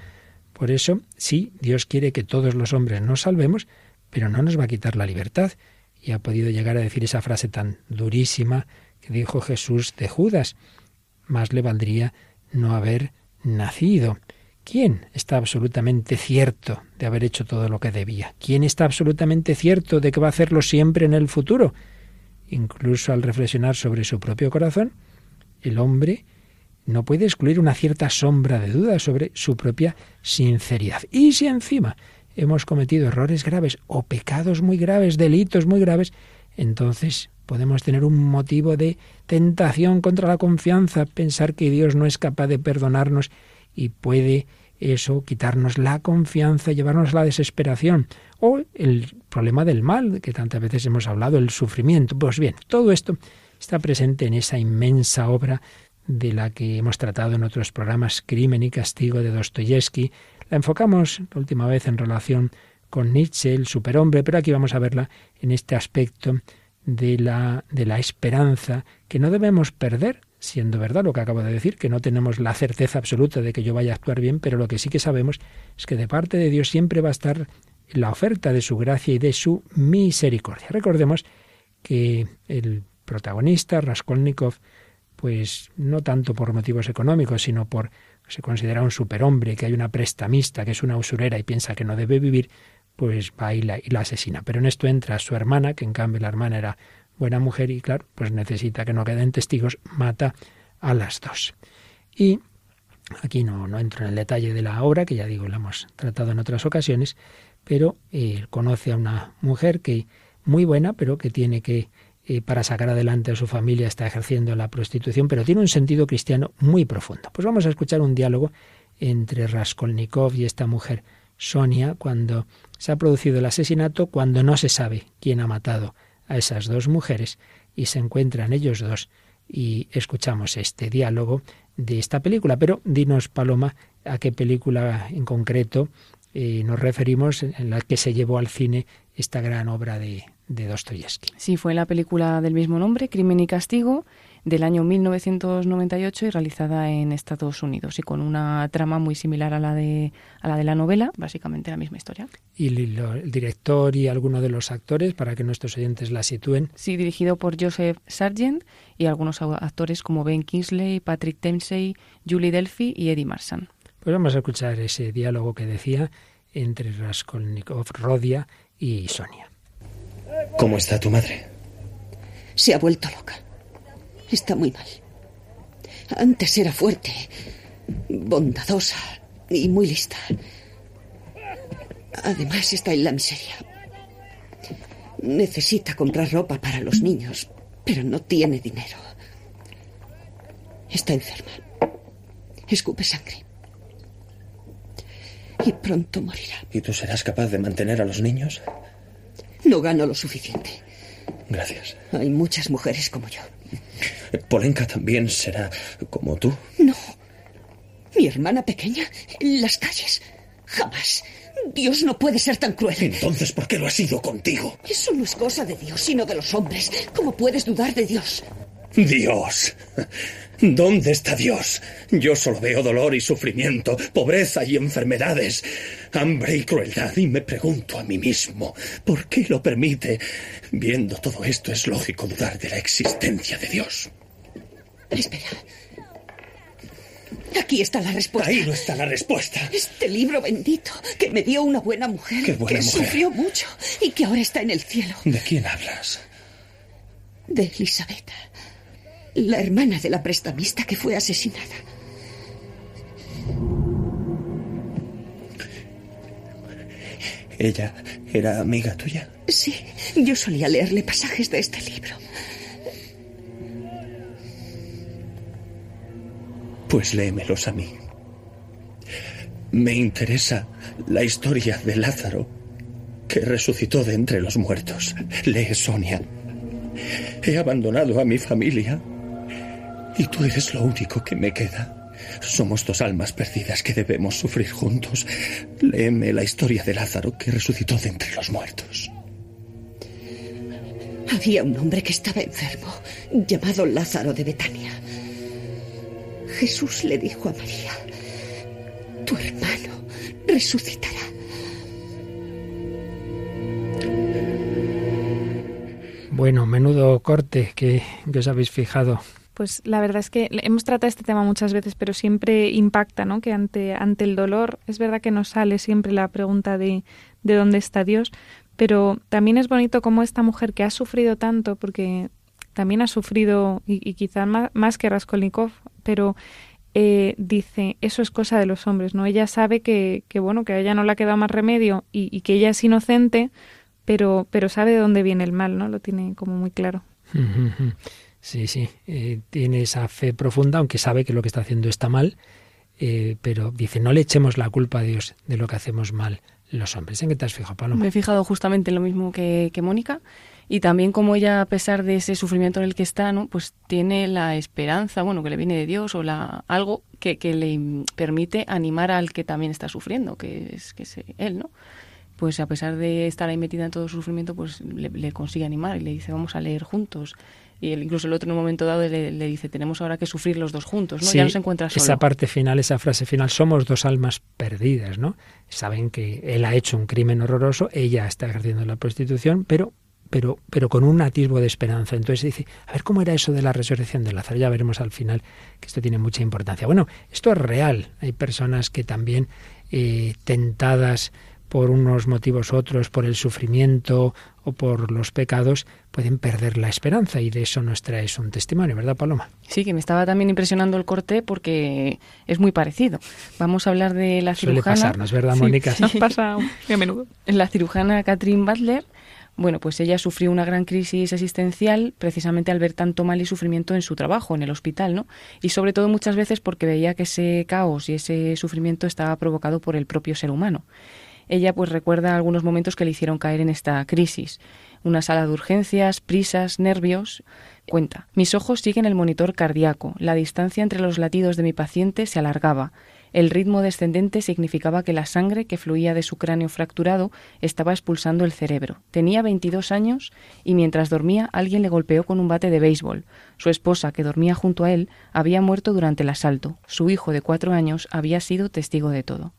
Por eso, sí, Dios quiere que todos los hombres nos salvemos, pero no nos va a quitar la libertad. Y ha podido llegar a decir esa frase tan durísima que dijo Jesús de Judas. Más le valdría no haber nacido. ¿Quién está absolutamente cierto de haber hecho todo lo que debía? ¿Quién está absolutamente cierto de que va a hacerlo siempre en el futuro? Incluso al reflexionar sobre su propio corazón, el hombre no puede excluir una cierta sombra de duda sobre su propia sinceridad. Y si encima hemos cometido errores graves o pecados muy graves, delitos muy graves, entonces podemos tener un motivo de tentación contra la confianza, pensar que Dios no es capaz de perdonarnos y puede eso quitarnos la confianza, llevarnos a la desesperación o el problema del mal, que tantas veces hemos hablado, el sufrimiento. Pues bien, todo esto está presente en esa inmensa obra de la que hemos tratado en otros programas, Crimen y Castigo de Dostoyevsky. La enfocamos la última vez en relación con Nietzsche, el superhombre, pero aquí vamos a verla en este aspecto de la, de la esperanza que no debemos perder siendo verdad lo que acabo de decir, que no tenemos la certeza absoluta de que yo vaya a actuar bien, pero lo que sí que sabemos es que de parte de Dios siempre va a estar la oferta de su gracia y de su misericordia. Recordemos que el protagonista, Raskolnikov, pues no tanto por motivos económicos, sino por se considera un superhombre, que hay una prestamista, que es una usurera y piensa que no debe vivir, pues va y la, asesina. Pero en esto entra su hermana, que en cambio la hermana era buena mujer y claro, pues necesita que no queden testigos, mata a las dos. Y aquí no, no entro en el detalle de la obra, que ya digo, la hemos tratado en otras ocasiones, pero eh, conoce a una mujer que muy buena, pero que tiene que, para sacar adelante a su familia, está ejerciendo la prostitución, pero tiene un sentido cristiano muy profundo. Pues vamos a escuchar un diálogo entre Raskolnikov y esta mujer, Sonia, cuando se ha producido el asesinato, cuando no se sabe quién ha matado a esas dos mujeres y se encuentran ellos dos y escuchamos este diálogo de esta película. Pero dinos, Paloma, a qué película en concreto eh, nos referimos en la que se llevó al cine esta gran obra de, de Dostoyevsky. Sí, fue la película del mismo nombre, Crimen y Castigo, del año 1998 y realizada en Estados Unidos y con una trama muy similar a la de, a la, de la novela, básicamente la misma historia. ¿Y el director y alguno de los actores para que nuestros oyentes la sitúen? Sí, dirigido por Joseph Sargent y algunos actores como Ben Kingsley, Patrick Dempsey, Julie Delphi y Eddie Marsan. Pues vamos a escuchar ese diálogo que decía entre Raskolnikov, Rodia y Sonia. ¿Cómo está tu madre? Se ha vuelto loca. Está muy mal. Antes era fuerte, bondadosa y muy lista. Además está en la miseria. Necesita comprar ropa para los niños, pero no tiene dinero. Está enferma. Escupe sangre. Y pronto morirá. ¿Y tú serás capaz de mantener a los niños? No gano lo suficiente. Gracias. Hay muchas mujeres como yo. Polenka también será como tú. No. Mi hermana pequeña en las calles. Jamás. Dios no puede ser tan cruel. Entonces, ¿por qué lo ha sido contigo? Eso no es cosa de Dios, sino de los hombres. ¿Cómo puedes dudar de Dios? Dios. ¿Dónde está Dios? Yo solo veo dolor y sufrimiento, pobreza y enfermedades, hambre y crueldad, y me pregunto a mí mismo, ¿por qué lo permite? Viendo todo esto es lógico dudar de la existencia de Dios. Espera. Aquí está la respuesta. Ahí no está la respuesta. Este libro bendito que me dio una buena mujer Qué buena que mujer. sufrió mucho y que ahora está en el cielo. ¿De quién hablas? De Elisabetta, la hermana de la prestamista que fue asesinada. ¿Ella era amiga tuya? Sí, yo solía leerle pasajes de este libro. Pues léemelos a mí. Me interesa la historia de Lázaro, que resucitó de entre los muertos. Lee, Sonia. He abandonado a mi familia y tú eres lo único que me queda. Somos dos almas perdidas que debemos sufrir juntos. Léeme la historia de Lázaro que resucitó de entre los muertos. Había un hombre que estaba enfermo, llamado Lázaro de Betania. Jesús le dijo a María, tu hermano resucitará. Bueno, menudo corte que, que os habéis fijado. Pues la verdad es que hemos tratado este tema muchas veces, pero siempre impacta, ¿no? Que ante, ante el dolor es verdad que nos sale siempre la pregunta de, de dónde está Dios, pero también es bonito como esta mujer que ha sufrido tanto, porque también ha sufrido, y, y quizá más, más, que Raskolnikov, pero eh, dice, eso es cosa de los hombres, ¿no? Ella sabe que, que, bueno, que a ella no le ha quedado más remedio y, y que ella es inocente, pero, pero sabe de dónde viene el mal, ¿no? Lo tiene como muy claro. Sí, sí, eh, tiene esa fe profunda, aunque sabe que lo que está haciendo está mal, eh, pero dice, no le echemos la culpa a Dios de lo que hacemos mal los hombres. ¿En qué te has fijado, Paloma? Me he fijado justamente en lo mismo que, que Mónica y también como ella, a pesar de ese sufrimiento en el que está, ¿no? pues tiene la esperanza, bueno, que le viene de Dios o la, algo que, que le permite animar al que también está sufriendo, que es, que es él, ¿no? Pues a pesar de estar ahí metida en todo su sufrimiento, pues le, consigue animar y le dice, vamos a leer juntos. Y incluso el otro en un momento dado le, dice, tenemos ahora que sufrir los dos juntos, ¿no? ya no se encuentra solo. Esa parte final, esa frase final, somos dos almas perdidas, ¿no? Saben que él ha hecho un crimen horroroso, ella está ejerciendo la prostitución, pero pero, pero con un atisbo de esperanza. Entonces dice, a ver cómo era eso de la resurrección de Lázaro. Ya veremos al final que esto tiene mucha importancia. Bueno, esto es real. Hay personas que también eh, tentadas por unos motivos u otros, por el sufrimiento o por los pecados, pueden perder la esperanza y de eso nos traes un testimonio, ¿verdad, Paloma? Sí, que me estaba también impresionando el corte porque es muy parecido. Vamos a hablar de la cirujana. Suele pasarnos, ¿verdad, Mónica? Nos pasa a menudo. La cirujana Catherine Butler bueno, pues ella sufrió una gran crisis existencial precisamente al ver tanto mal y sufrimiento en su trabajo, en el hospital, ¿no? Y sobre todo muchas veces porque veía que ese caos y ese sufrimiento estaba provocado por el propio ser humano. Ella pues recuerda algunos momentos que le hicieron caer en esta crisis. Una sala de urgencias, prisas, nervios. Cuenta, mis ojos siguen el monitor cardíaco. La distancia entre los latidos de mi paciente se alargaba. El ritmo descendente significaba que la sangre que fluía de su cráneo fracturado estaba expulsando el cerebro. Tenía 22 años y mientras dormía alguien le golpeó con un bate de béisbol. Su esposa, que dormía junto a él, había muerto durante el asalto. Su hijo de cuatro años había sido testigo de todo.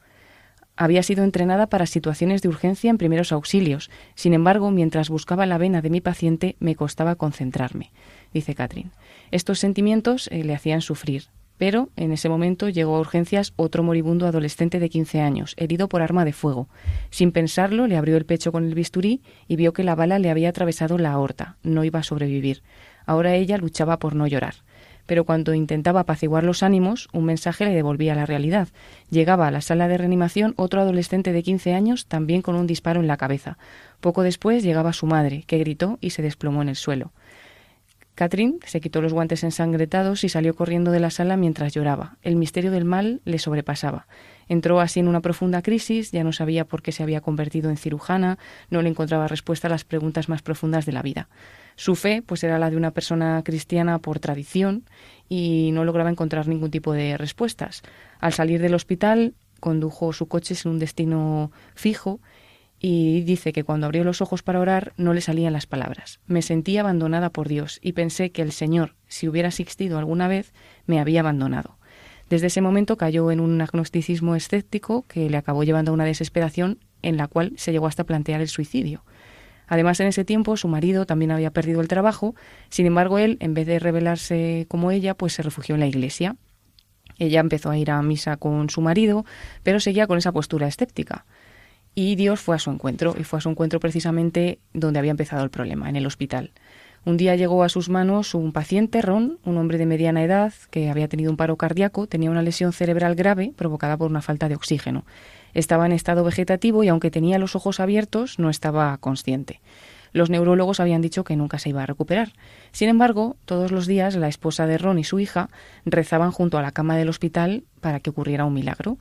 Había sido entrenada para situaciones de urgencia en primeros auxilios. Sin embargo, mientras buscaba la vena de mi paciente, me costaba concentrarme, dice Catherine. Estos sentimientos eh, le hacían sufrir. Pero en ese momento llegó a urgencias otro moribundo adolescente de 15 años, herido por arma de fuego. Sin pensarlo, le abrió el pecho con el bisturí y vio que la bala le había atravesado la aorta. No iba a sobrevivir. Ahora ella luchaba por no llorar. Pero cuando intentaba apaciguar los ánimos, un mensaje le devolvía la realidad. Llegaba a la sala de reanimación otro adolescente de 15 años, también con un disparo en la cabeza. Poco después llegaba su madre, que gritó y se desplomó en el suelo. Catherine se quitó los guantes ensangretados y salió corriendo de la sala mientras lloraba. El misterio del mal le sobrepasaba. Entró así en una profunda crisis, ya no sabía por qué se había convertido en cirujana, no le encontraba respuesta a las preguntas más profundas de la vida. Su fe, pues era la de una persona cristiana por tradición y no lograba encontrar ningún tipo de respuestas. Al salir del hospital, condujo su coche sin un destino fijo y dice que cuando abrió los ojos para orar no le salían las palabras. Me sentí abandonada por Dios y pensé que el Señor, si hubiera existido alguna vez, me había abandonado. Desde ese momento cayó en un agnosticismo escéptico que le acabó llevando a una desesperación en la cual se llegó hasta plantear el suicidio. Además, en ese tiempo su marido también había perdido el trabajo, sin embargo él, en vez de rebelarse como ella, pues se refugió en la iglesia. Ella empezó a ir a misa con su marido, pero seguía con esa postura escéptica. Y Dios fue a su encuentro, y fue a su encuentro precisamente donde había empezado el problema, en el hospital. Un día llegó a sus manos un paciente, Ron, un hombre de mediana edad que había tenido un paro cardíaco, tenía una lesión cerebral grave provocada por una falta de oxígeno. Estaba en estado vegetativo y aunque tenía los ojos abiertos, no estaba consciente. Los neurólogos habían dicho que nunca se iba a recuperar. Sin embargo, todos los días la esposa de Ron y su hija rezaban junto a la cama del hospital para que ocurriera un milagro.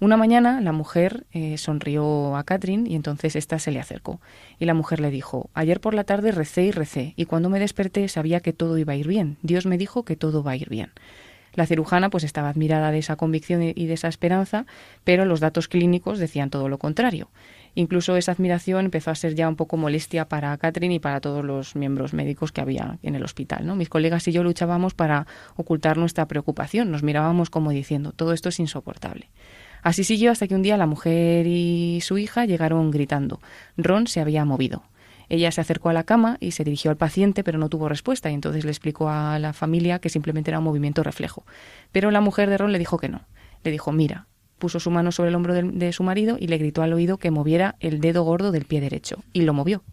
Una mañana la mujer eh, sonrió a Catherine y entonces ésta se le acercó. Y la mujer le dijo, ayer por la tarde recé y recé, y cuando me desperté sabía que todo iba a ir bien. Dios me dijo que todo va a ir bien. La cirujana pues estaba admirada de esa convicción y de esa esperanza, pero los datos clínicos decían todo lo contrario. Incluso esa admiración empezó a ser ya un poco molestia para Catherine y para todos los miembros médicos que había en el hospital. ¿no? Mis colegas y yo luchábamos para ocultar nuestra preocupación, nos mirábamos como diciendo, todo esto es insoportable. Así siguió hasta que un día la mujer y su hija llegaron gritando. Ron se había movido. Ella se acercó a la cama y se dirigió al paciente, pero no tuvo respuesta, y entonces le explicó a la familia que simplemente era un movimiento reflejo. Pero la mujer de Ron le dijo que no. Le dijo, mira, puso su mano sobre el hombro de, su marido y le gritó al oído que moviera el dedo gordo del pie derecho, y lo movió.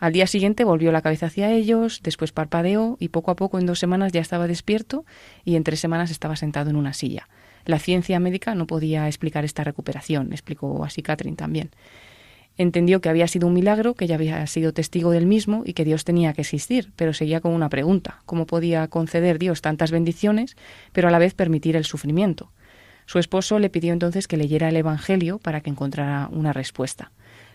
Al día siguiente volvió la cabeza hacia ellos, después parpadeó y poco a poco en dos semanas ya estaba despierto y en tres semanas estaba sentado en una silla. La ciencia médica no podía explicar esta recuperación, explicó así Catherine también. Entendió que había sido un milagro, que ya había sido testigo del mismo y que Dios tenía que existir, pero seguía con una pregunta ¿cómo podía conceder Dios tantas bendiciones, pero a la vez permitir el sufrimiento? Su esposo le pidió entonces que leyera el Evangelio para que encontrara una respuesta.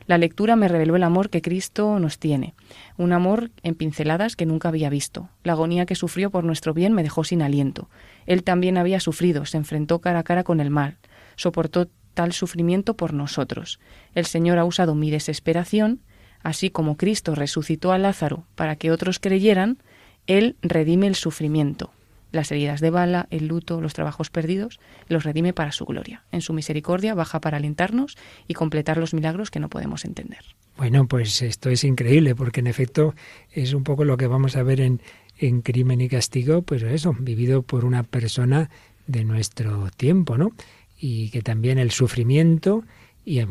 La lectura me reveló el amor que Cristo nos tiene, un amor en pinceladas que nunca había visto. La agonía que sufrió por nuestro bien me dejó sin aliento. Él también había sufrido, se enfrentó cara a cara con el mal, soportó tal sufrimiento por nosotros. El Señor ha usado mi desesperación, así como Cristo resucitó a Lázaro para que otros creyeran, Él redime el sufrimiento, las heridas de bala, el luto, los trabajos perdidos, los redime para su gloria. En su misericordia baja para alentarnos y completar los milagros que no podemos entender. Bueno, pues esto es increíble, porque en efecto es un poco lo que vamos a ver en, en Crimen y Castigo, pues eso, vivido por una persona de nuestro tiempo, ¿no? Y que también el sufrimiento, y,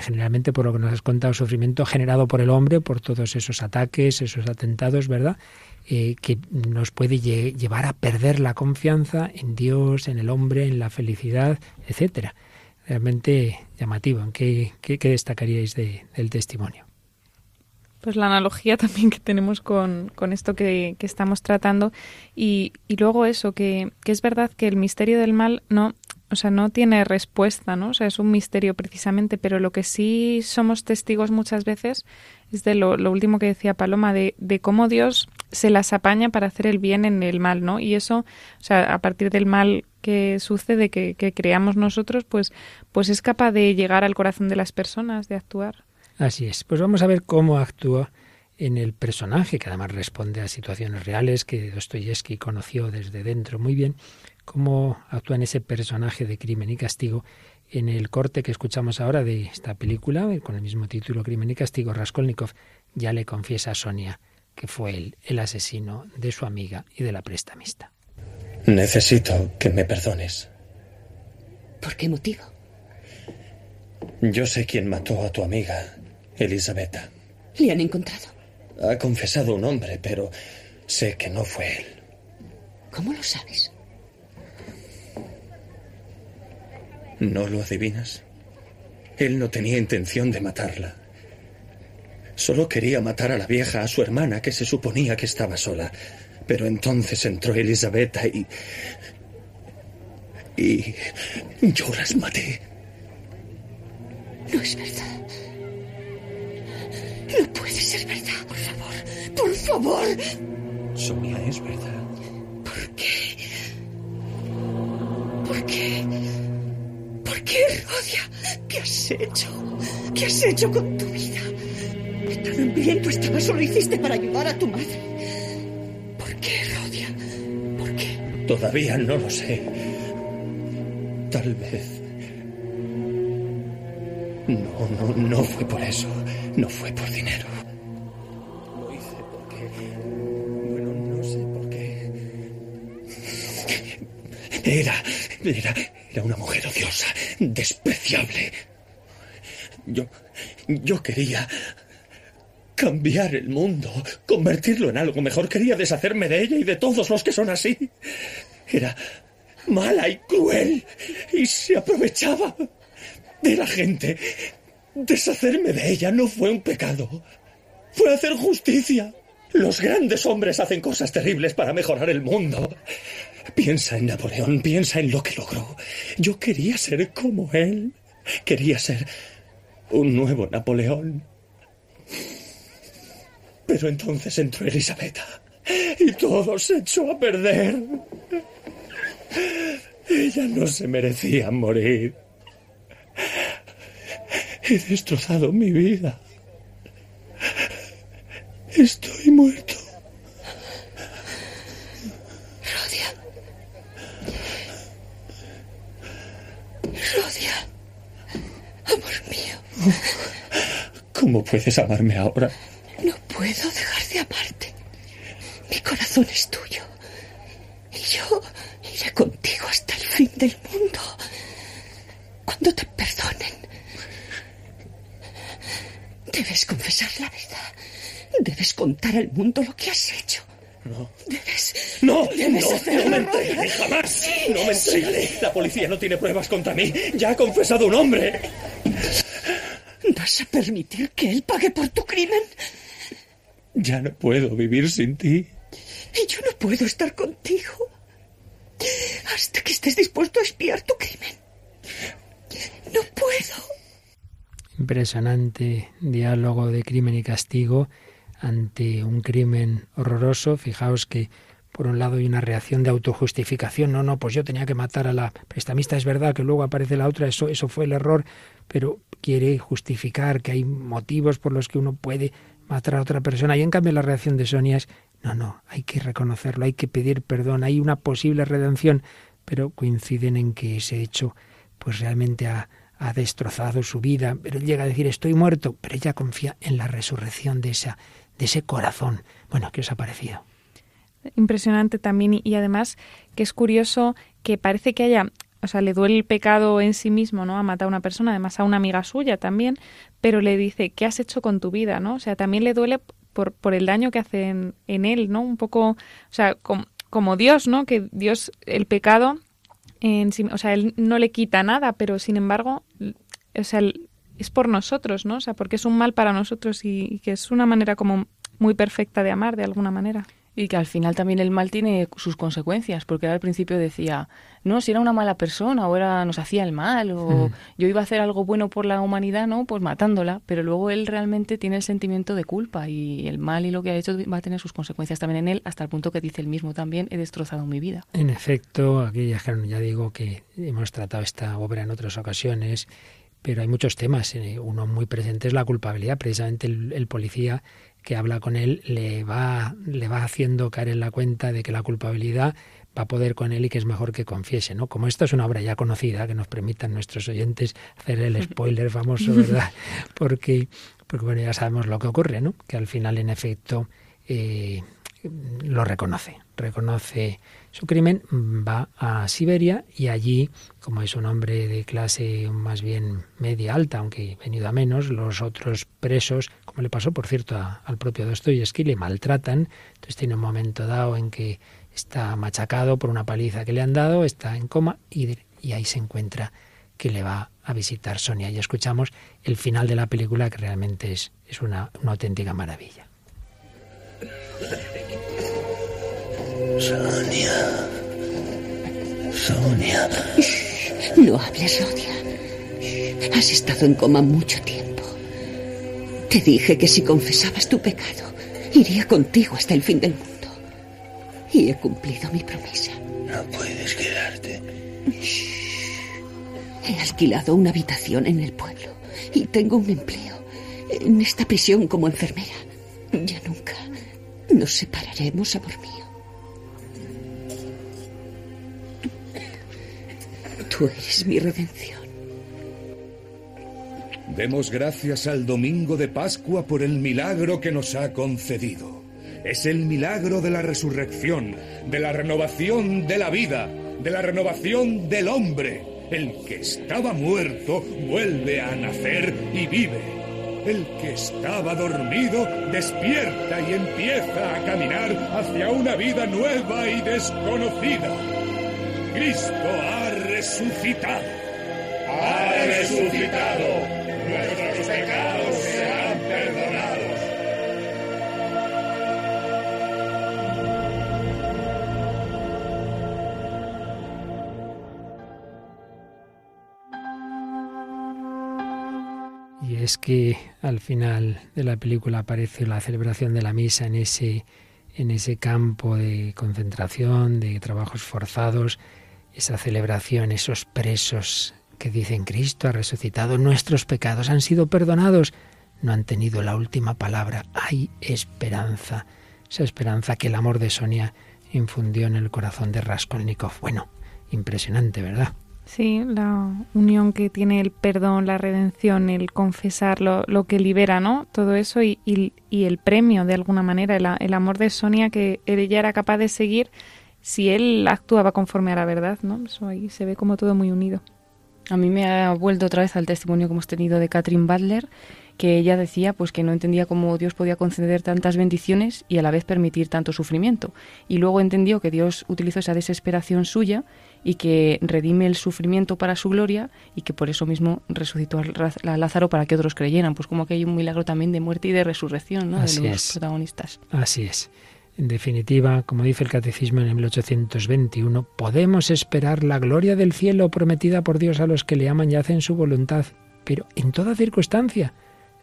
generalmente por lo que nos has contado, sufrimiento generado por el hombre, por todos esos ataques, esos atentados, ¿verdad? Eh, que nos puede llevar a perder la confianza en Dios, en el hombre, en la felicidad, etcétera. Realmente llamativo. ¿Qué, qué, destacaríais del testimonio? Pues la analogía también que tenemos con, con esto que, que, estamos tratando y, y luego eso, que, que, es verdad que el misterio del mal no, o sea, no tiene respuesta, ¿no? O sea, es un misterio precisamente, pero lo que sí somos testigos muchas veces es de lo, lo último que decía Paloma, de, de, cómo Dios se las apaña para hacer el bien en el mal, ¿no? Y eso, o sea, a partir del mal que sucede, que, creamos nosotros, pues, pues es capaz de llegar al corazón de las personas, de actuar. Así es. Pues vamos a ver cómo actúa en el personaje, que además responde a situaciones reales que Dostoyevsky conoció desde dentro muy bien, cómo actúa en ese personaje de crimen y castigo en el corte que escuchamos ahora de esta película, con el mismo título Crimen y Castigo, Raskolnikov ya le confiesa a Sonia que fue él el asesino de su amiga y de la prestamista. Necesito que me perdones. ¿Por qué motivo? Yo sé quién mató a tu amiga, Elisabetta. ¿Le han encontrado? Ha confesado un hombre, pero sé que no fue él. ¿Cómo lo sabes? ¿No lo adivinas? Él no tenía intención de matarla. Solo quería matar a la vieja, a su hermana, que se suponía que estaba sola. Pero entonces entró Elisabetta y... Y yo las maté. No es verdad. No puede ser verdad, por favor. Por favor. Sonia, es verdad. ¿Por qué? ¿Por qué? ¿Por qué, Rodia? ¿Qué has hecho? ¿Qué has hecho con tu vida? Tan bien tú estabas o lo hiciste para ayudar a tu madre. Todavía no lo sé. Tal vez. No, no, no fue por eso. No fue por dinero. Lo hice porque... Bueno, no sé por qué. Era... Era... Era una mujer odiosa, despreciable. Yo... Yo quería cambiar el mundo, convertirlo en algo mejor. Quería deshacerme de ella y de todos los que son así. Era mala y cruel y se aprovechaba de la gente. Deshacerme de ella no fue un pecado. Fue hacer justicia. Los grandes hombres hacen cosas terribles para mejorar el mundo. Piensa en Napoleón, piensa en lo que logró. Yo quería ser como él. Quería ser un nuevo Napoleón. Pero entonces entró Elisabetta y todo se echó a perder. Ella no se merecía morir. He destrozado mi vida. Estoy muerto. Rodia. Rodia. Amor mío. ¿Cómo puedes amarme ahora? Puedo dejar de amarte. Mi corazón es tuyo. Y yo iré contigo hasta el fin del mundo. Cuando te perdonen. Debes confesar la verdad. Debes contar al mundo lo que has hecho. No. Debes. No, debes no, hacerlo, no me entregaré jamás. No me entregaré. La policía no tiene pruebas contra mí. Ya ha confesado un hombre. ¿Vas a permitir que él pague por tu crimen? Ya no puedo vivir sin ti. Y yo no puedo estar contigo hasta que estés dispuesto a espiar tu crimen. No puedo. Impresionante diálogo de crimen y castigo ante un crimen horroroso. Fijaos que por un lado hay una reacción de autojustificación, no, no, pues yo tenía que matar a la prestamista, es verdad que luego aparece la otra, eso, eso fue el error, pero quiere justificar que hay motivos por los que uno puede matar a otra persona. Y en cambio la reacción de Sonia es, no, no, hay que reconocerlo, hay que pedir perdón, hay una posible redención, pero coinciden en que ese hecho pues realmente ha, ha destrozado su vida, pero él llega a decir estoy muerto, pero ella confía en la resurrección de esa de ese corazón. Bueno, ¿qué os ha parecido? Impresionante también y además que es curioso que parece que haya o sea, le duele el pecado en sí mismo, ¿no? A matar a una persona, además a una amiga suya también, pero le dice, ¿qué has hecho con tu vida, ¿no? O sea, también le duele por, por el daño que hace en, él, ¿no? Un poco, o sea, como, como Dios, ¿no? Que Dios, el pecado, en sí, o sea, él no le quita nada, pero sin embargo, o sea, es por nosotros, ¿no? O sea, porque es un mal para nosotros y, y que es una manera como muy perfecta de amar, de alguna manera. Y que al final también el mal tiene sus consecuencias, porque al principio decía, no, si era una mala persona o era, nos hacía el mal o hmm. yo iba a hacer algo bueno por la humanidad, ¿no? Pues matándola, pero luego él realmente tiene el sentimiento de culpa y el mal y lo que ha hecho va a tener sus consecuencias también en él, hasta el punto que dice él mismo también, he destrozado mi vida. En efecto, aquí ya digo que hemos tratado esta obra en otras ocasiones, pero hay muchos temas. Eh, uno muy presente es la culpabilidad. Precisamente el policía que habla con él le va, le va haciendo caer en la cuenta de que la culpabilidad va a poder con él y que es mejor que confiese, ¿no? Como esta es una obra ya conocida, que nos permitan nuestros oyentes hacer el [LAUGHS] spoiler famoso, ¿verdad? Porque, porque bueno, ya sabemos lo que ocurre, ¿no? Que al final, en efecto, eh, lo reconoce, reconoce su crimen, va a Siberia y allí, como es un hombre de clase más bien media alta, aunque venido a menos, los otros presos, como le pasó por cierto al propio Dostoyevsky, le maltratan, entonces tiene un momento dado en que está machacado por una paliza que le han dado, está en coma y, ahí se encuentra que le va a visitar Sonia. Y escuchamos el final de la película que realmente es, una auténtica maravilla. Sonia. Sonia. [LAUGHS] No hables, Rodia. Has estado en coma mucho tiempo. Te dije que si confesabas tu pecado, iría contigo hasta el fin del mundo. Y he cumplido mi promesa. No puedes quedarte. He alquilado una habitación en el pueblo y tengo un empleo en esta prisión como enfermera. Ya nunca nos separaremos, amor mío. Tú eres mi redención. Demos gracias al domingo de Pascua por el milagro que nos ha concedido. Es el milagro de la resurrección, de la renovación de la vida, de la renovación del hombre. El que estaba muerto vuelve a nacer y vive. El que estaba dormido despierta y empieza a caminar hacia una vida nueva y desconocida. Cristo ha resucitado. Ha resucitado. Nuestros pecados serán perdonados. Y es que al final de la película aparece la celebración de la misa en ese en ese campo de concentración, de trabajos forzados, esa celebración, esos presos que dicen Cristo ha resucitado, nuestros pecados han sido perdonados, no han tenido la última palabra, hay esperanza, esa esperanza que el amor de Sonia infundió en el corazón de Raskolnikov. Bueno, impresionante, ¿verdad? Sí, la unión que tiene el perdón, la redención, el confesar, lo, que libera, ¿no? Todo eso y, el premio, de alguna manera, el, el, amor de Sonia que ella era capaz de seguir si él actuaba conforme a la verdad, ¿no? Eso ahí se ve como todo muy unido. A mí me ha vuelto otra vez al testimonio que hemos tenido de Catherine Butler, que ella decía pues que no entendía cómo Dios podía conceder tantas bendiciones y a la vez permitir tanto sufrimiento. Y luego entendió que Dios utilizó esa desesperación suya y que redime el sufrimiento para su gloria y que por eso mismo resucitó a Lázaro para que otros creyeran. Pues como que hay un milagro también de muerte y de resurrección ¿no? de los protagonistas. Así es. En definitiva, como dice el Catecismo en el 1821, podemos esperar la gloria del cielo prometida por Dios a los que le aman y hacen su voluntad, pero en toda circunstancia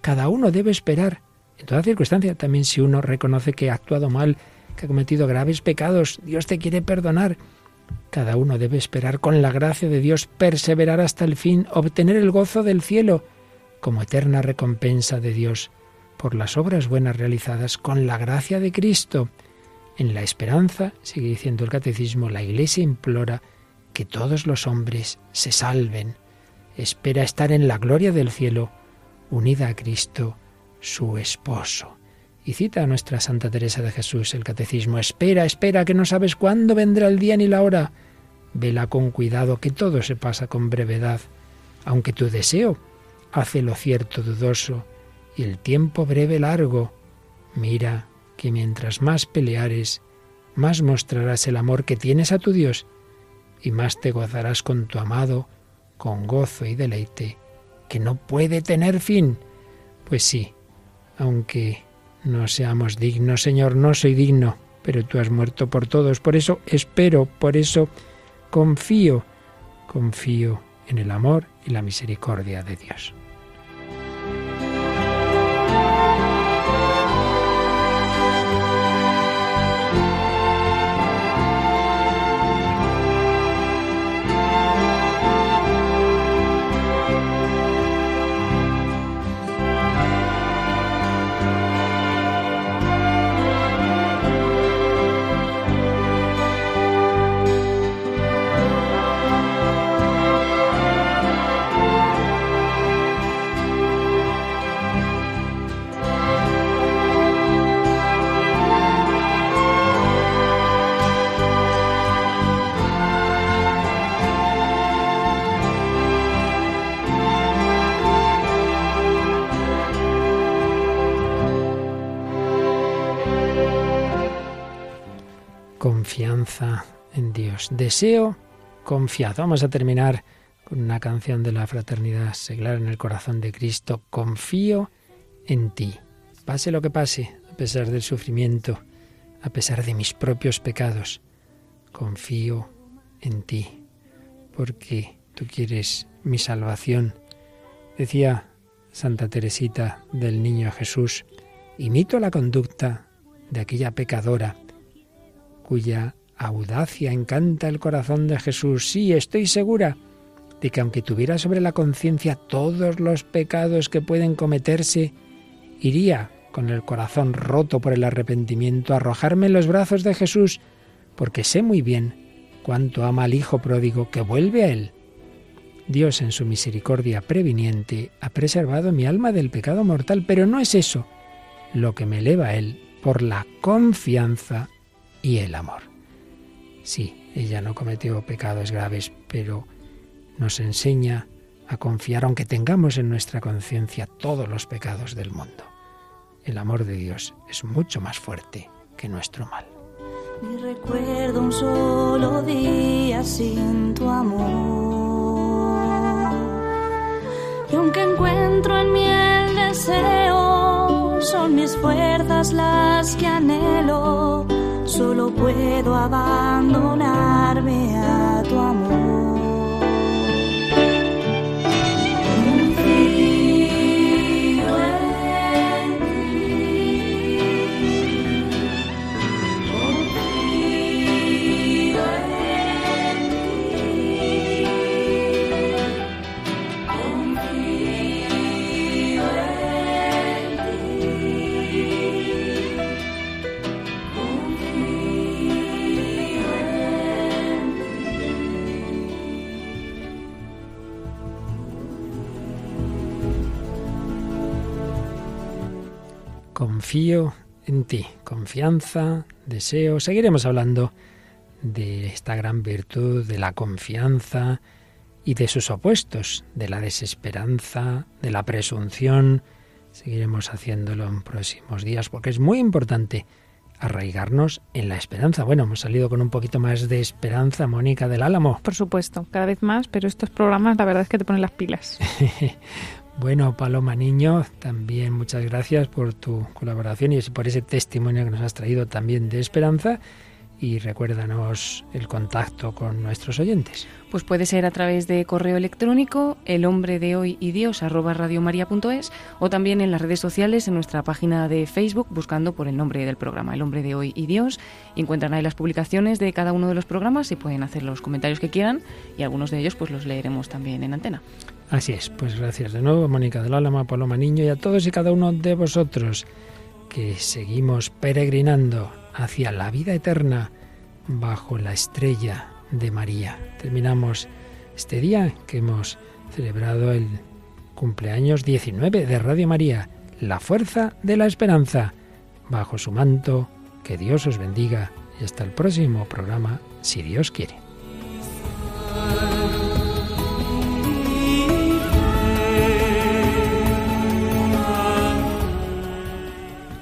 cada uno debe esperar. En toda circunstancia, también si uno reconoce que ha actuado mal, que ha cometido graves pecados. Dios te quiere perdonar. Cada uno debe esperar con la gracia de Dios, perseverar hasta el fin, obtener el gozo del cielo como eterna recompensa de Dios por las obras buenas realizadas con la gracia de Cristo. En la esperanza, sigue diciendo el catecismo, la Iglesia implora que todos los hombres se salven. Espera estar en la gloria del cielo, unida a Cristo, su esposo. Y cita a nuestra Santa Teresa de Jesús el catecismo, espera, espera, que no sabes cuándo vendrá el día ni la hora. Vela con cuidado, que todo se pasa con brevedad, aunque tu deseo hace lo cierto dudoso y el tiempo breve largo. Mira que mientras más peleares, más mostrarás el amor que tienes a tu Dios y más te gozarás con tu amado, con gozo y deleite, que no puede tener fin. Pues sí, aunque no seamos dignos, Señor, no soy digno, pero tú has muerto por todos, por eso espero, por eso confío, confío en el amor y la misericordia de Dios. Deseo confiado. Vamos a terminar con una canción de la fraternidad seglar en el corazón de Cristo. Confío en ti. Pase lo que pase, a pesar del sufrimiento, a pesar de mis propios pecados, confío en ti, porque tú quieres mi salvación. Decía Santa Teresita del Niño Jesús, imito la conducta de aquella pecadora cuya audacia encanta el corazón de Jesús. Sí, estoy segura de que aunque tuviera sobre la conciencia todos los pecados que pueden cometerse, iría con el corazón roto por el arrepentimiento a arrojarme en los brazos de Jesús, porque sé muy bien cuánto ama al Hijo pródigo que vuelve a Él. Dios en su misericordia previniente ha preservado mi alma del pecado mortal, pero no es eso lo que me eleva a Él por la confianza y el amor. Sí, ella no cometió pecados graves, pero nos enseña a confiar aunque tengamos en nuestra conciencia todos los pecados del mundo. El amor de Dios es mucho más fuerte que nuestro mal. Recuerdo un solo día sin tu amor. Y aunque encuentro en mí el deseo, son mis fuerzas las que anhelo solo puedo abandonarme a tu amor. Confío en ti. Confianza, deseo. Seguiremos hablando de esta gran virtud, de la confianza y de sus opuestos, de la desesperanza, de la presunción. Seguiremos haciéndolo en próximos días porque es muy importante arraigarnos en la esperanza. Bueno, hemos salido con un poquito más de esperanza, Mónica del Álamo. Por supuesto, cada vez más, pero estos programas la verdad es que te ponen las pilas. [LAUGHS] Bueno, Paloma Niño, también muchas gracias por tu colaboración y por ese testimonio que nos has traído también de esperanza. y recuérdanos el contacto con nuestros oyentes. Pues puede ser a través de correo electrónico el hombre de hoy y dios arroba o también en las redes sociales en nuestra página de Facebook buscando por el nombre del programa el hombre de hoy y dios encuentran ahí las publicaciones de cada uno de los programas y pueden hacer los comentarios que quieran y algunos de ellos pues los leeremos también en antena. Así es, pues gracias de nuevo Mónica del Álama, Paloma Niño y a todos y cada uno de vosotros que seguimos peregrinando hacia la vida eterna bajo la estrella de María. Terminamos este día que hemos celebrado el cumpleaños 19 de Radio María, la fuerza de la esperanza. Bajo su manto, que Dios os bendiga y hasta el próximo programa, si Dios quiere.